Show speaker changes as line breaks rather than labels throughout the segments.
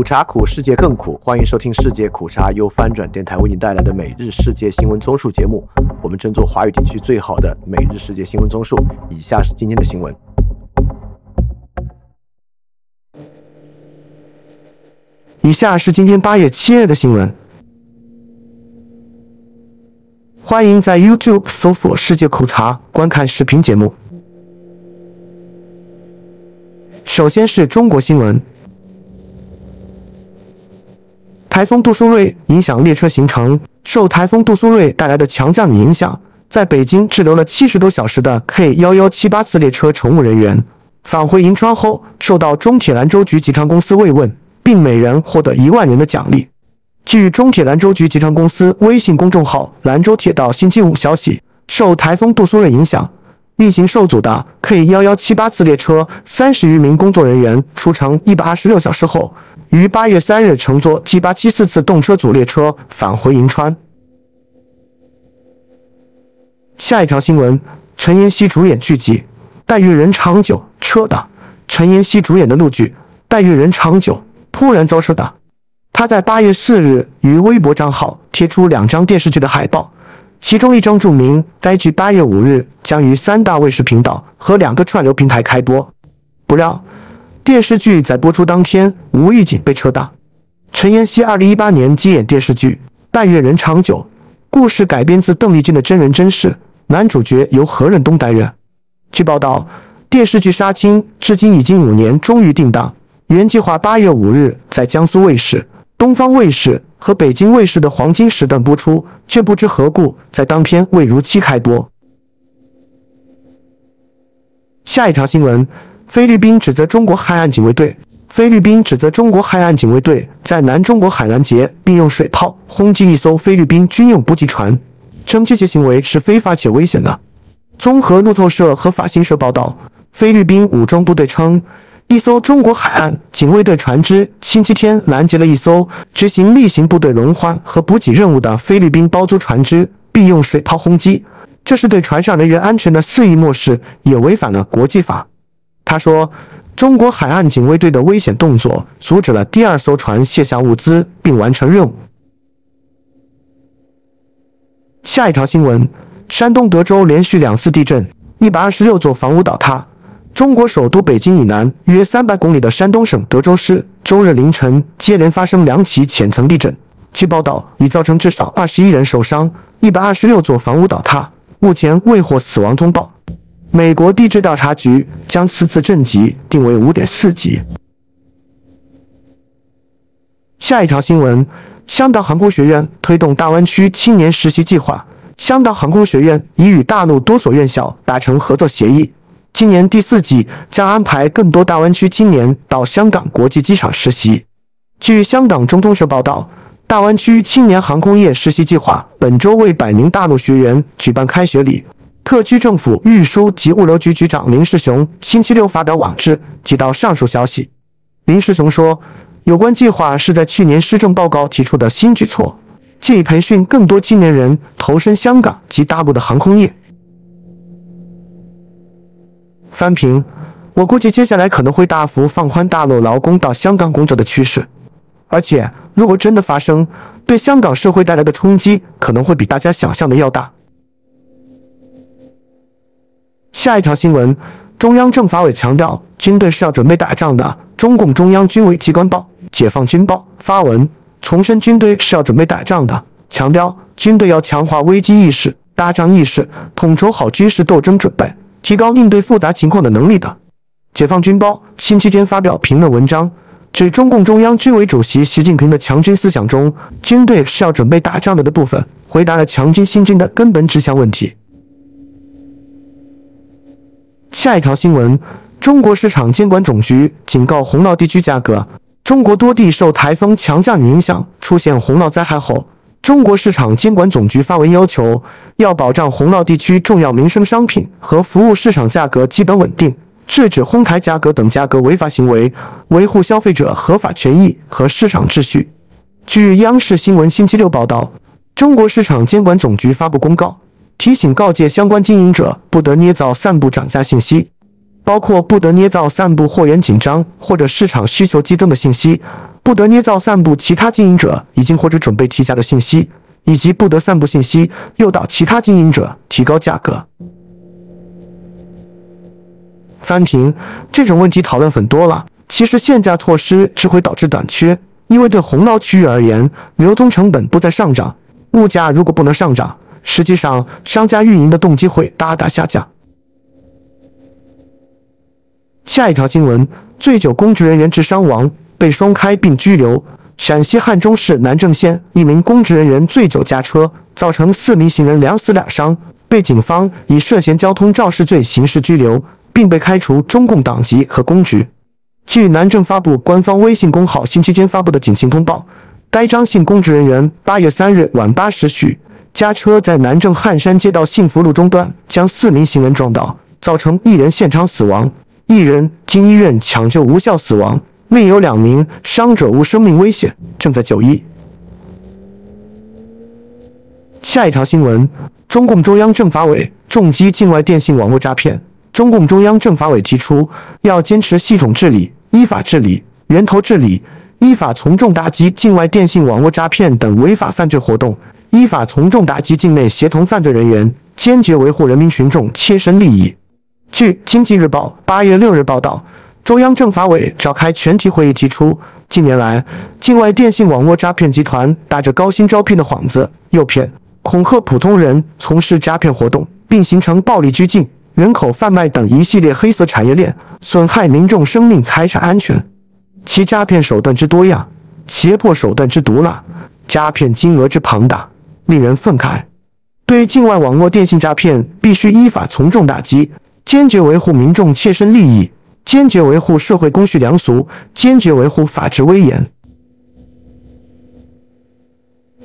苦茶苦，世界更苦。欢迎收听世界苦茶由翻转电台为您带来的每日世界新闻综述节目。我们争做华语地区最好的每日世界新闻综述。以下是今天的新闻。
以下是今天八月七日的新闻。欢迎在 YouTube 搜索“世界苦茶”观看视频节目。首先是中国新闻。台风杜苏芮影响列车行程，受台风杜苏芮带来的强降雨影响，在北京滞留了七十多小时的 K 幺幺七八次列车乘务人员返回银川后，受到中铁兰州局集团公司慰问，并每人获得一万元的奖励。据中铁兰州局集团公司微信公众号“兰州铁道”星期五消息，受台风杜苏芮影响，运行受阻的 K 幺幺七八次列车三十余名工作人员出城一百二十六小时后。于八月三日乘坐 G 八七四次动车组列车返回银川。下一条新闻：陈妍希主演剧集《待遇人长久》车的。陈妍希主演的陆剧《待遇人长久》突然遭车打。她在八月四日于微博账号贴出两张电视剧的海报，其中一张注明该剧八月五日将于三大卫视频道和两个串流平台开播。不料。电视剧在播出当天无意间被撤档。陈妍希二零一八年接演电视剧《但愿人长久》，故事改编自邓丽君的真人真事，男主角由何润东担任。据报道，电视剧杀青至今已经五年，终于定档，原计划八月五日在江苏卫视、东方卫视和北京卫视的黄金时段播出，却不知何故在当天未如期开播。下一条新闻。菲律宾指责中国海岸警卫队。菲律宾指责中国海岸警卫队在南中国海拦截并用水炮轰击一艘菲律宾军用补给船，称这些行为是非法且危险的。综合路透社和法新社报道，菲律宾武装部队称，一艘中国海岸警卫队船只星期天拦截了一艘执行例行部队轮换和补给任务的菲律宾包租船只，并用水炮轰击，这是对船上人员安全的肆意漠视，也违反了国际法。他说：“中国海岸警卫队的危险动作阻止了第二艘船卸下物资并完成任务。”下一条新闻：山东德州连续两次地震，一百二十六座房屋倒塌。中国首都北京以南约三百公里的山东省德州市周日凌晨接连发生两起浅层地震，据报道已造成至少二十一人受伤，一百二十六座房屋倒塌，目前未获死亡通报。美国地质调查局将此次震级定为五点四级。下一条新闻：香港航空学院推动大湾区青年实习计划。香港航空学院已与大陆多所院校达成合作协议，今年第四季将安排更多大湾区青年到香港国际机场实习。据香港中通社报道，大湾区青年航空业实习计划本周为百名大陆学员举办开学礼。特区政府运输及物流局局长林世雄星期六发表网志，提到上述消息。林世雄说，有关计划是在去年施政报告提出的新举措，借以培训更多青年人投身香港及大陆的航空业。翻评，我估计接下来可能会大幅放宽大陆劳工到香港工作的趋势，而且如果真的发生，对香港社会带来的冲击可能会比大家想象的要大。下一条新闻：中央政法委强调，军队是要准备打仗的。中共中央军委机关报《解放军报》发文重申，军队是要准备打仗的，强调军队要强化危机意识、打仗意识，统筹好军事斗争准备，提高应对复杂情况的能力的。《解放军报》星期天发表评论文章，指中共中央军委主席习近平的强军思想中，军队是要准备打仗的的部分，回答了强军兴军的根本指向问题。下一条新闻：中国市场监管总局警告洪涝地区价格。中国多地受台风强降雨影响，出现洪涝灾害后，中国市场监管总局发文要求，要保障洪涝地区重要民生商品和服务市场价格基本稳定，制止哄抬价格等价格违法行为，维护消费者合法权益和市场秩序。据央视新闻星期六报道，中国市场监管总局发布公告。提醒告诫相关经营者不得捏造散布涨价信息。包括不得捏造散布货源紧张或者市场需求激增的信息，不得捏造散布其他经营者已经或者准备提价的信息，以及不得散布信息诱导其他经营者提高价格。翻评这种问题讨论很多了。其实限价措施只会导致短缺，因为对洪涝区域而言，流通成本不再上涨，物价如果不能上涨，实际上商家运营的动机会大大下降。下一条新闻：醉酒公职人员致伤亡，被双开并拘留。陕西汉中市南郑县一名公职人员醉酒驾车，造成四名行人两死两伤，被警方以涉嫌交通肇事罪刑事拘留。并被开除中共党籍和公职。据南郑发布官方微信公号星期天发布的警情通报，该张姓公职人员八月三日晚八时许驾车在南郑汉山街道幸福路中段，将四名行人撞倒，造成一人现场死亡，一人经医院抢救无效死亡，另有两名伤者无生命危险，正在就医。下一条新闻：中共中央政法委重击境外电信网络诈骗。中共中央政法委提出，要坚持系统治理、依法治理、源头治理，依法从重打击境外电信网络诈骗等违法犯罪活动，依法从重打击境内协同犯罪人员，坚决维护人民群众切身利益。据《经济日报》八月六日报道，中央政法委召开全体会议提出，近年来，境外电信网络诈骗集团打着高薪招聘的幌子，诱骗、恐吓普通人从事诈骗活动，并形成暴力拘禁。人口贩卖等一系列黑色产业链，损害民众生命财产安全。其诈骗手段之多样，胁迫手段之毒辣，诈骗金额之庞大，令人愤慨。对境外网络电信诈骗，必须依法从重打击，坚决维护民众切身利益，坚决维护社会公序良俗，坚决维护法治威严。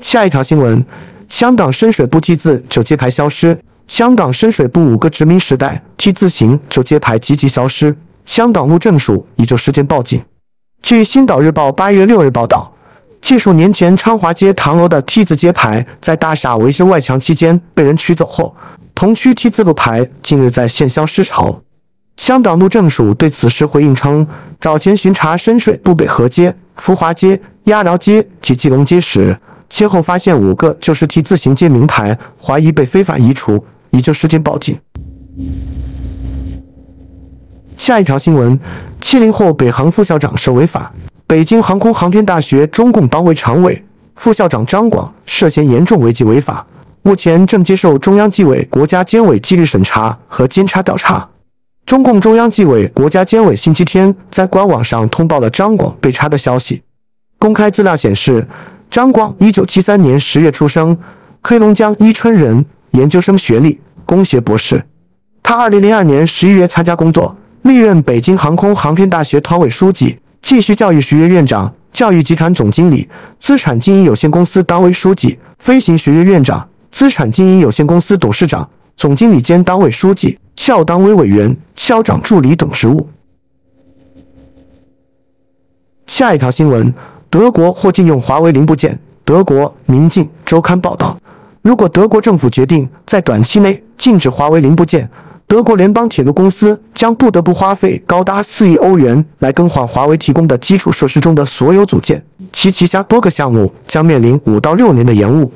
下一条新闻：香港深水埗 T 字九街牌消失。香港深水埗五个殖民时代 T 字形就街牌积极消失，香港路政署已就事件报警。据《星岛日报》八月六日报道，近数年前昌华街唐楼的 T 字街牌在大厦维修外墙期间被人取走后，同区 T 字路牌近日在现消失潮。香港路政署对此事回应称，早前巡查深水埗北河街、福华街、鸭寮街及基隆街时，先后发现五个旧式 T 字形街名牌，怀疑被非法移除。已就事件报警。下一条新闻：七零后北航副校长涉违法，北京航空航天大学中共党委常委、副校长张广涉嫌严重违纪违法，目前正接受中央纪委国家监委纪律审查和监察调查。中共中央纪委国家监委星期天在官网上通报了张广被查的消息。公开资料显示，张广一九七三年十月出生，黑龙江伊春人，研究生学历。工学博士，他二零零二年十一月参加工作，历任北京航空航天大学团委书记、继续教育学院院长、教育集团总经理、资产经营有限公司党委书记、飞行学院院长、资产经营有限公司董事长、总经理兼党委书记、校党委委员、校长助理等职务。下一条新闻：德国或禁用华为零部件。德国《明镜周刊》报道。如果德国政府决定在短期内禁止华为零部件，德国联邦铁路公司将不得不花费高达四亿欧元来更换华为提供的基础设施中的所有组件，其旗下多个项目将面临五到六年的延误。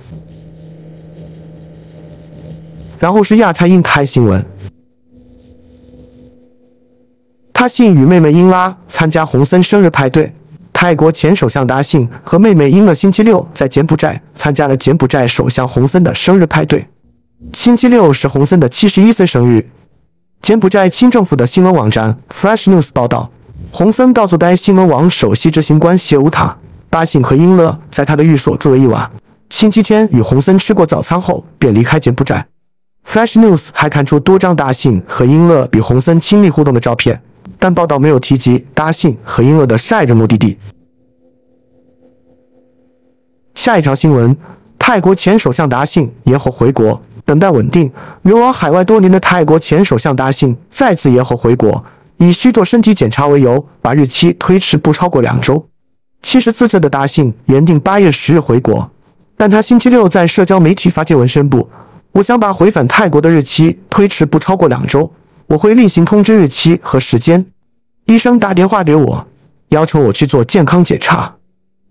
然后是亚太印太新闻，他信与妹妹英拉参加洪森生日派对。泰国前首相达信和妹妹英乐星期六在柬埔寨参加了柬埔寨首相洪森的生日派对。星期六是洪森的七十一岁生日。柬埔寨清政府的新闻网站 Fresh News 报道，洪森告诉该新闻网首席执行官谢乌塔，达信和英乐在他的寓所住了一晚。星期天与洪森吃过早餐后便离开柬埔寨。Fresh News 还看出多张达信和英乐比洪森亲密互动的照片。但报道没有提及达信和英乐的下一个目的地。下一条新闻：泰国前首相达信延后回国，等待稳定。流亡海外多年的泰国前首相达信再次延后回国，以需做身体检查为由，把日期推迟不超过两周。七十四岁的达信原定八月十日回国，但他星期六在社交媒体发帖文宣布：“我想把回返泰国的日期推迟不超过两周。”我会另行通知日期和时间。医生打电话给我，要求我去做健康检查。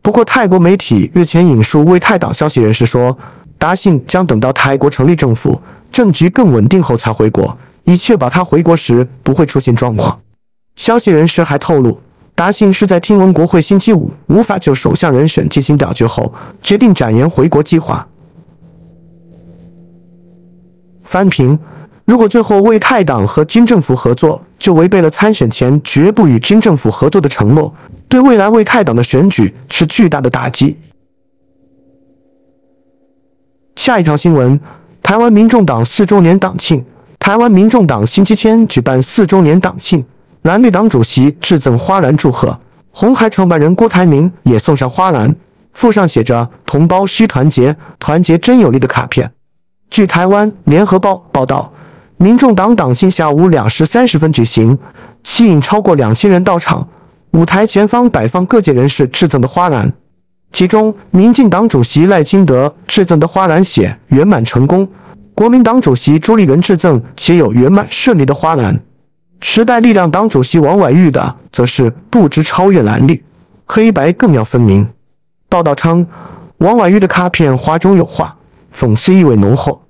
不过，泰国媒体日前引述为泰党消息人士说，达信将等到泰国成立政府、政局更稳定后才回国，以确保他回国时不会出现状况。消息人士还透露，达信是在听闻国会星期五无法就首相人选进行表决后，决定展延回国计划。翻评：如果最后为泰党和军政府合作，就违背了参选前绝不与军政府合作的承诺。对未来为泰党的选举是巨大的打击。下一条新闻：台湾民众党四周年党庆。台湾民众党星期天举办四周年党庆，蓝绿党主席致赠花篮祝贺，红海创办人郭台铭也送上花篮，附上写着“同胞需团结，团结真有力”的卡片。据台湾联合报报道，民众党党庆下午两时三十分举行，吸引超过两千人到场。舞台前方摆放各界人士致赠的花篮，其中民进党主席赖清德致赠的花篮写“圆满成功”，国民党主席朱立伦致赠写有“圆满顺利”的花篮，时代力量党主席王婉玉的则是“不知超越蓝绿，黑白更要分明”。报道称，王婉玉的卡片花中有画，讽刺意味浓厚。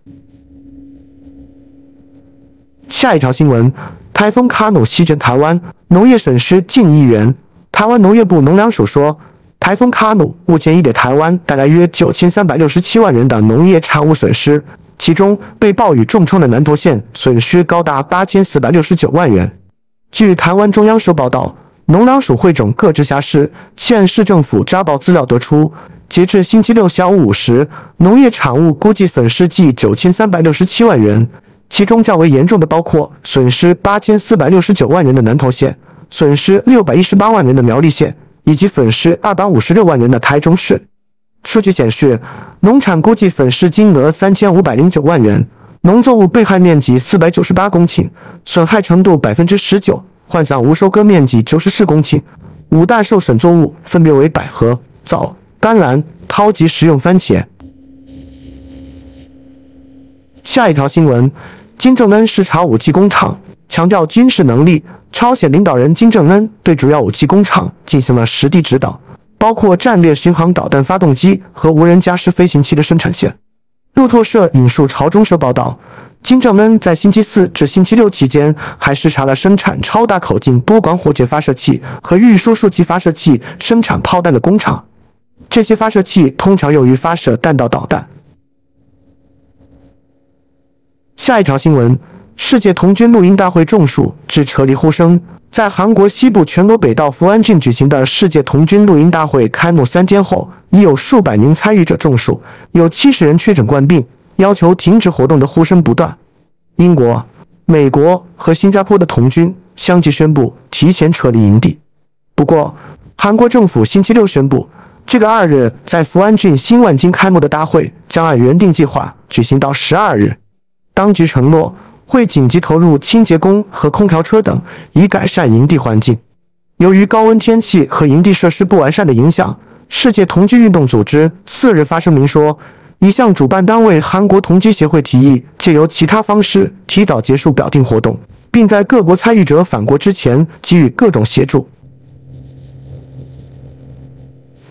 下一条新闻。台风卡努席卷台湾，农业损失近亿元。台湾农业部农粮署说，台风卡努目前已给台湾带来约九千三百六十七万人的农业产物损失，其中被暴雨重创的南投县损失高达八千四百六十九万元。据台湾中央社报道，农粮署汇总各直辖市、县市政府查报资料得出，截至星期六下午五时，农业产物估计损失计九千三百六十七万元。其中较为严重的包括损失八千四百六十九万元的南投县，损失六百一十八万元的苗栗县，以及损失二百五十六万元的台中市。数据显示，农产估计损失金额三千五百零九万元，农作物被害面积四百九十八公顷，损害程度百分之十九，换算无收割面积九十四公顷。五大受损作物分别为百合、枣、甘蓝、桃及食用番茄。下一条新闻。金正恩视察武器工厂，强调军事能力。朝鲜领导人金正恩对主要武器工厂进行了实地指导，包括战略巡航导弹发动机和无人驾驶飞行器的生产线。路透社引述朝中社报道，金正恩在星期四至星期六期间还视察了生产超大口径多管火箭发射器和运输数据发射器生产炮弹的工厂。这些发射器通常用于发射弹道导弹。下一条新闻：世界童军露营大会中暑致撤离呼声。在韩国西部全罗北道福安郡举行的世界童军露营大会开幕三天后，已有数百名参与者中暑，有七十人确诊冠病，要求停止活动的呼声不断。英国、美国和新加坡的童军相继宣布提前撤离营地。不过，韩国政府星期六宣布，这个二日在福安郡新万金开幕的大会将按原定计划举行到十二日。当局承诺会紧急投入清洁工和空调车等，以改善营地环境。由于高温天气和营地设施不完善的影响，世界同居运动组织四日发声明说，已向主办单位韩国同居协会提议，借由其他方式提早结束表定活动，并在各国参与者返国之前给予各种协助。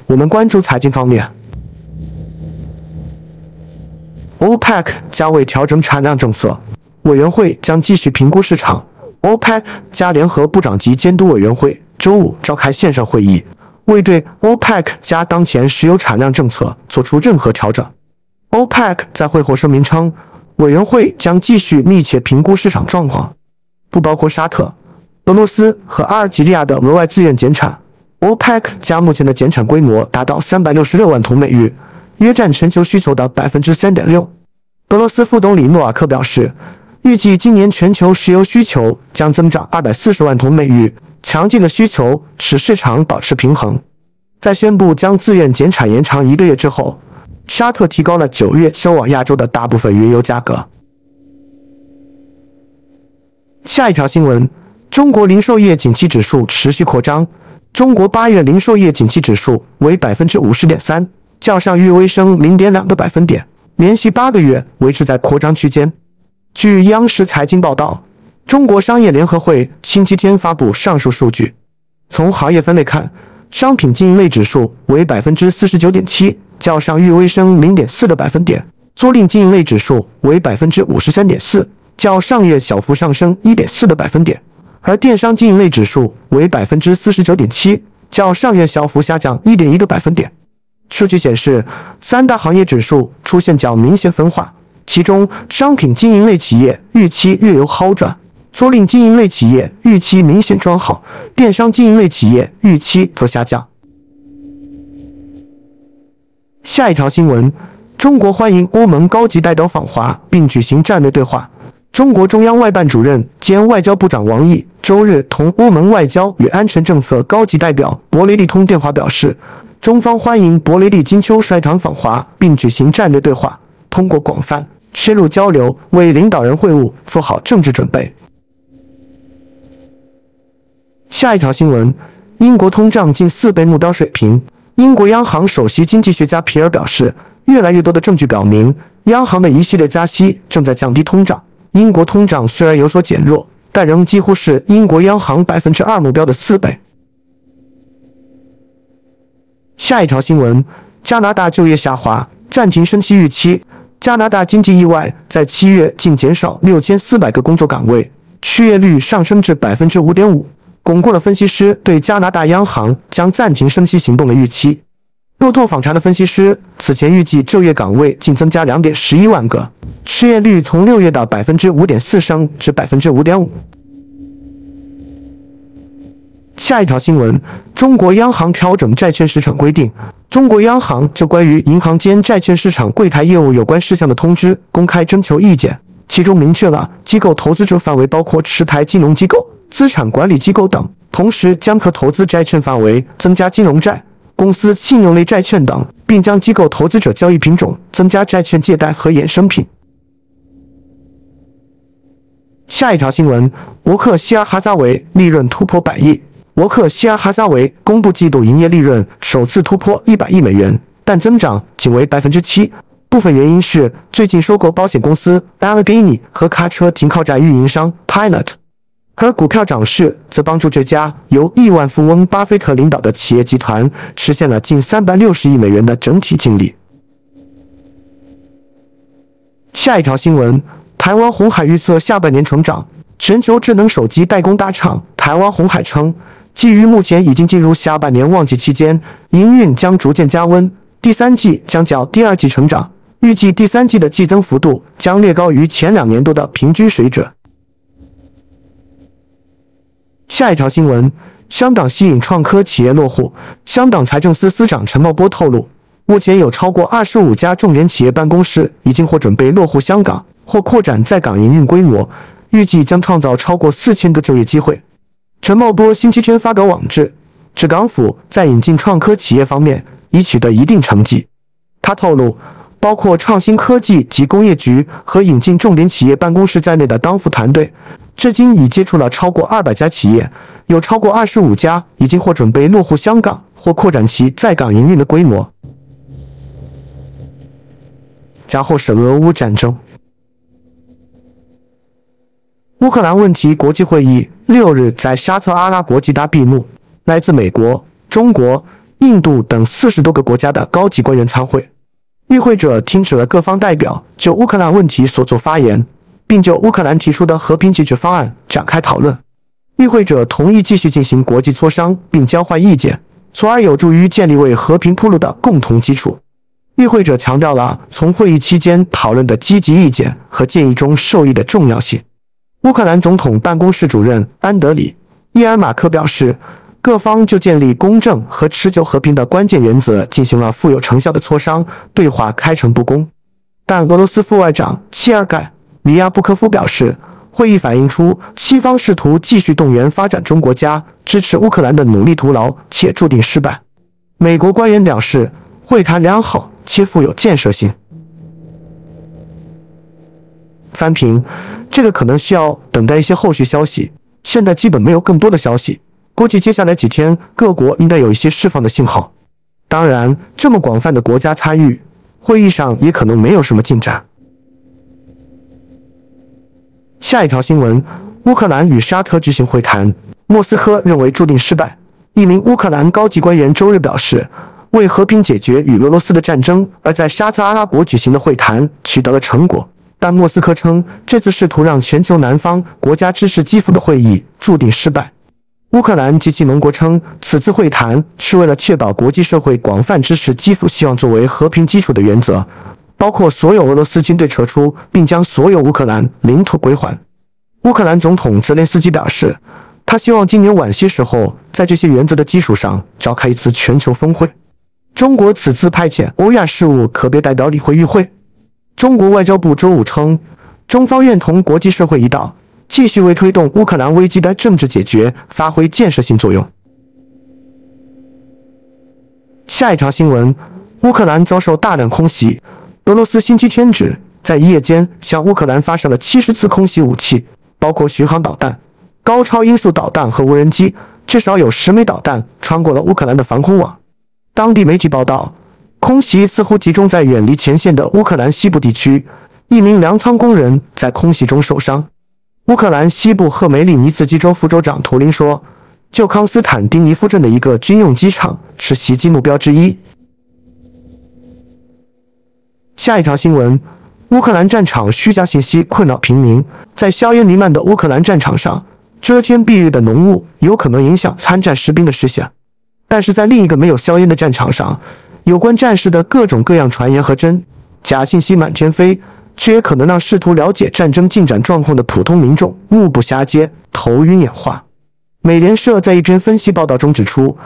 我们关注财经方面。OPEC 加为调整产量政策，委员会将继续评估市场。OPEC 加联合部长级监督委员会周五召开线上会议，未对 OPEC 加当前石油产量政策做出任何调整。OPEC 在会后声明称，委员会将继续密切评估市场状况，不包括沙特、俄罗斯和阿尔及利亚的额外自愿减产。OPEC 加目前的减产规模达到三百六十六万桶每日。约占全球需求的百分之三点六。俄罗斯副总理诺瓦克表示，预计今年全球石油需求将增长二百四十万桶每日。强劲的需求使市场保持平衡。在宣布将自愿减产延长一个月之后，沙特提高了九月销往亚洲的大部分原油价格。下一条新闻：中国零售业景气指数持续扩张，中国八月零售业景气指数为百分之五十点三。较上月微升零点两个百分点，连续八个月维持在扩张区间。据央视财经报道，中国商业联合会星期天发布上述数据。从行业分类看，商品经营类指数为百分之四十九点七，较上月微升零点四个百分点；租赁经营类指数为百分之五十三点四，较上月小幅上升一点四个百分点；而电商经营类指数为百分之四十九点七，较上月小幅下降一点一个百分点。数据显示，三大行业指数出现较明显分化，其中商品经营类企业预期略有好转。租赁经营类企业预期明显转好，电商经营类企业预期则下降。下一条新闻：中国欢迎欧盟高级代表访华，并举行战略对话。中国中央外办主任兼外交部长王毅周日同欧盟外交与安全政策高级代表博雷利通电话，表示，中方欢迎博雷利金秋率团访华，并举行战略对话，通过广泛深入交流，为领导人会晤做好政治准备。下一条新闻：英国通胀近四倍目标水平。英国央行首席经济学家皮尔表示，越来越多的证据表明，央行的一系列加息正在降低通胀。英国通胀虽然有所减弱，但仍几乎是英国央行百分之二目标的四倍。下一条新闻：加拿大就业下滑，暂停升息预期。加拿大经济意外在七月竟减少六千四百个工作岗位，失业率上升至百分之五点五。巩固了分析师对加拿大央行将暂停升息行动的预期。路透访查的分析师此前预计就业岗位净增加两点十一万个，失业率从六月的百分之五点四升至百分之五点五。下一条新闻：中国央行调整债券市场规定。中国央行就关于银行间债券市场柜台业务有关事项的通知公开征求意见，其中明确了机构投资者范围包括持牌金融机构。资产管理机构等，同时将可投资债券范围增加金融债、公司信用类债券等，并将机构投资者交易品种增加债券借贷和衍生品。下一条新闻：伯克希尔哈撒韦利润突破百亿。沃克希尔哈撒韦公布季度营业利润首次突破一百亿美元，但增长仅为百分之七。部分原因是最近收购保险公司 Allegheny 和卡车停靠站运营商 Pilot。而股票涨势则帮助这家由亿万富翁巴菲特领导的企业集团实现了近三百六十亿美元的整体净利。下一条新闻：台湾红海预测下半年成长。全球智能手机代工大厂台湾红海称，基于目前已经进入下半年旺季期间，营运将逐渐加温，第三季将较第二季成长，预计第三季的季增幅度将略高于前两年度的平均水准。下一条新闻：香港吸引创科企业落户。香港财政司司长陈茂波透露，目前有超过二十五家重点企业办公室已经或准备落户香港，或扩展在港营运规模，预计将创造超过四千个就业机会。陈茂波星期天发稿网志，指港府在引进创科企业方面已取得一定成绩。他透露，包括创新科技及工业局和引进重点企业办公室在内的当副团队。至今已接触了超过二百家企业，有超过二十五家已经或准备落户香港，或扩展其在港营运的规模。然后是俄乌战争，乌克兰问题国际会议六日在沙特阿拉伯吉达闭幕，来自美国、中国、印度等四十多个国家的高级官员参会。与会者听取了各方代表就乌克兰问题所作发言。并就乌克兰提出的和平解决方案展开讨论。与会者同意继续进行国际磋商，并交换意见，从而有助于建立为和平铺路的共同基础。与会者强调了从会议期间讨论的积极意见和建议中受益的重要性。乌克兰总统办公室主任安德里·伊尔马克表示，各方就建立公正和持久和平的关键原则进行了富有成效的磋商，对话开诚布公。但俄罗斯副外长谢尔盖。米亚布科夫表示，会议反映出西方试图继续动员发展中国家支持乌克兰的努力徒劳，且注定失败。美国官员表示，会谈良好且富有建设性。翻评，这个可能需要等待一些后续消息，现在基本没有更多的消息。估计接下来几天各国应该有一些释放的信号。当然，这么广泛的国家参与，会议上也可能没有什么进展。下一条新闻：乌克兰与沙特举行会谈，莫斯科认为注定失败。一名乌克兰高级官员周日表示，为和平解决与俄罗斯的战争而在沙特阿拉伯举行的会谈取得了成果，但莫斯科称这次试图让全球南方国家支持基辅的会议注定失败。乌克兰及其盟国称，此次会谈是为了确保国际社会广泛支持基辅希望作为和平基础的原则，包括所有俄罗斯军队撤出，并将所有乌克兰领土归还。乌克兰总统泽连斯基表示。他希望今年晚些时候，在这些原则的基础上召开一次全球峰会。中国此次派遣欧亚事务可别代表理会与会。中国外交部周五称，中方愿同国际社会一道，继续为推动乌克兰危机的政治解决发挥建设性作用。下一条新闻：乌克兰遭受大量空袭，俄罗斯星期天指在一夜间向乌克兰发射了七十次空袭武器，包括巡航导弹。高超音速导弹和无人机，至少有十枚导弹穿过了乌克兰的防空网。当地媒体报道，空袭似乎集中在远离前线的乌克兰西部地区，一名粮仓工人在空袭中受伤。乌克兰西部赫梅利尼茨基州副州长图林说：“旧康斯坦丁尼夫镇的一个军用机场是袭击目标之一。”下一条新闻：乌克兰战场虚假信息困扰平民，在硝烟弥漫的乌克兰战场上。遮天蔽日的浓雾有可能影响参战士兵的视线，但是在另一个没有硝烟的战场上，有关战事的各种各样传言和真假信息满天飞，却也可能让试图了解战争进展状况的普通民众目不暇接、头晕眼花。美联社在一篇分析报道中指出，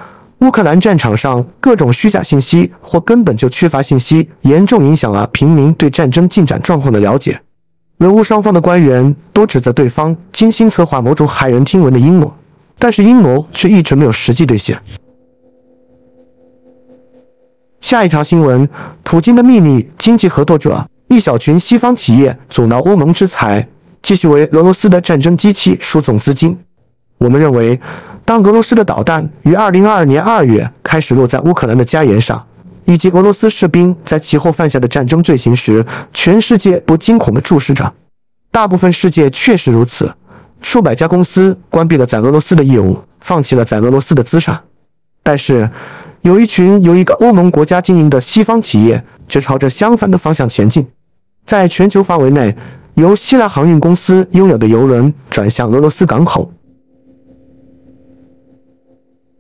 乌克兰战场上各种虚假信息或根本就缺乏信息，严重影响了平民对战争进展状况的了解。俄乌双方的官员都指责对方精心策划某种骇人听闻的阴谋，但是阴谋却一直没有实际兑现。下一条新闻：普京的秘密经济合作者，一小群西方企业阻挠欧盟制裁，继续为俄罗斯的战争机器输送资金。我们认为，当俄罗斯的导弹于二零二二年二月开始落在乌克兰的家园上。以及俄罗斯士兵在其后犯下的战争罪行时，全世界都惊恐地注视着。大部分世界确实如此，数百家公司关闭了在俄罗斯的业务，放弃了在俄罗斯的资产。但是，有一群由一个欧盟国家经营的西方企业却朝着相反的方向前进，在全球范围内，由希腊航运公司拥有的油轮转向俄罗斯港口。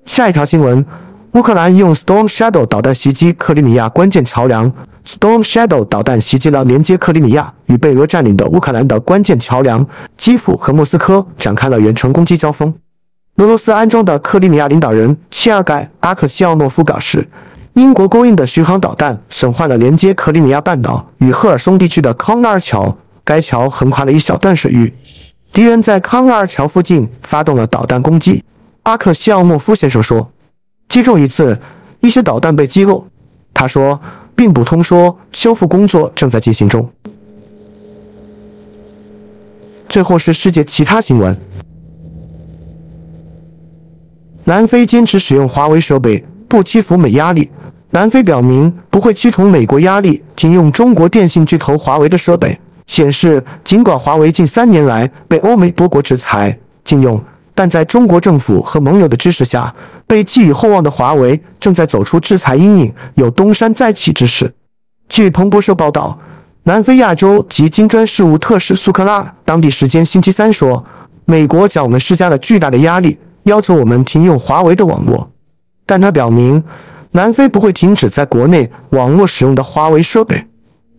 下一条新闻。乌克兰用 Storm Shadow 导弹袭击克里米亚关键桥梁。Storm Shadow 导弹袭击了连接克里米亚与被俄占领的乌克兰的关键桥梁，基辅和莫斯科展开了远程攻击交锋。俄罗斯安装的克里米亚领导人切尔盖·阿克西奥诺夫表示，英国供应的巡航导弹损坏了连接克里米亚半岛与赫尔松地区的康纳尔桥，该桥横跨了一小段水域。敌人在康纳尔桥附近发动了导弹攻击。阿克西奥诺夫先生说。击中一次，一些导弹被击落。他说，并补充说，修复工作正在进行中。最后是世界其他新闻：南非坚持使用华为设备，不屈服美压力。南非表明不会屈从美国压力，仅用中国电信巨头华为的设备。显示，尽管华为近三年来被欧美多国制裁禁用。但在中国政府和盟友的支持下，被寄予厚望的华为正在走出制裁阴影，有东山再起之势。据彭博社报道，南非亚洲及金砖事务特使苏克拉当地时间星期三说：“美国向我们施加了巨大的压力，要求我们停用华为的网络。”但他表明，南非不会停止在国内网络使用的华为设备。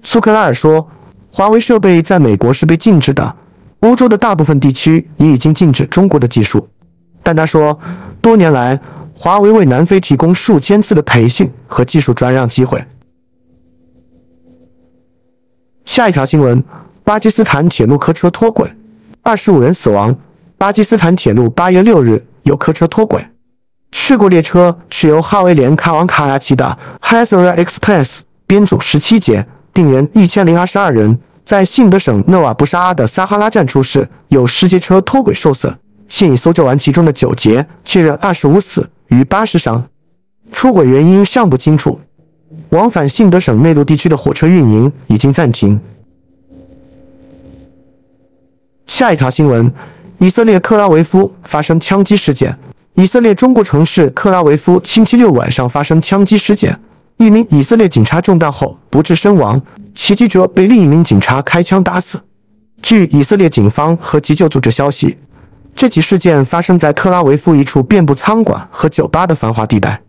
苏克拉尔说：“华为设备在美国是被禁止的。”欧洲的大部分地区也已经禁止中国的技术，但他说，多年来，华为为南非提供数千次的培训和技术转让机会。下一条新闻：巴基斯坦铁路客车脱轨，二十五人死亡。巴基斯坦铁路八月六日有客车脱轨，事故列车是由哈维连开往卡拉奇的 Hazara Express，编组十七节，定员一千零二十二人。在信德省诺瓦布沙阿的撒哈拉站出事，有十节车脱轨受损。现已搜救完其中的九节，确认二十五死逾八十伤。出轨原因尚不清楚。往返信德省内陆地区的火车运营已经暂停。下一条新闻：以色列克拉维夫发生枪击事件。以色列中部城市克拉维夫星期六晚上发生枪击事件，一名以色列警察中弹后不治身亡，袭击者被另一名警察开枪打死。据以色列警方和急救组织消息，这起事件发生在克拉维夫一处遍布餐馆和酒吧的繁华地带。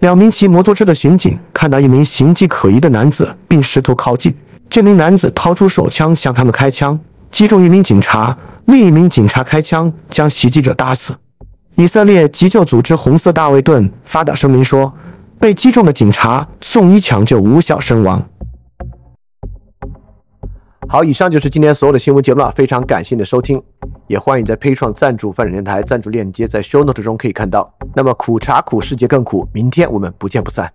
两名骑摩托车的巡警看到一名形迹可疑的男子，并试图靠近。这名男子掏出手枪向他们开枪，击中一名警察，另一名警察开枪将袭击者打死。以色列急救组织红色大卫盾发表声明说，被击中的警察送医抢救无效身亡。
好，以上就是今天所有的新闻节目了，非常感谢你的收听，也欢迎在 p a 创赞助范展电台赞助链接在 Show Note 中可以看到。那么苦茶苦，世界更苦，明天我们不见不散。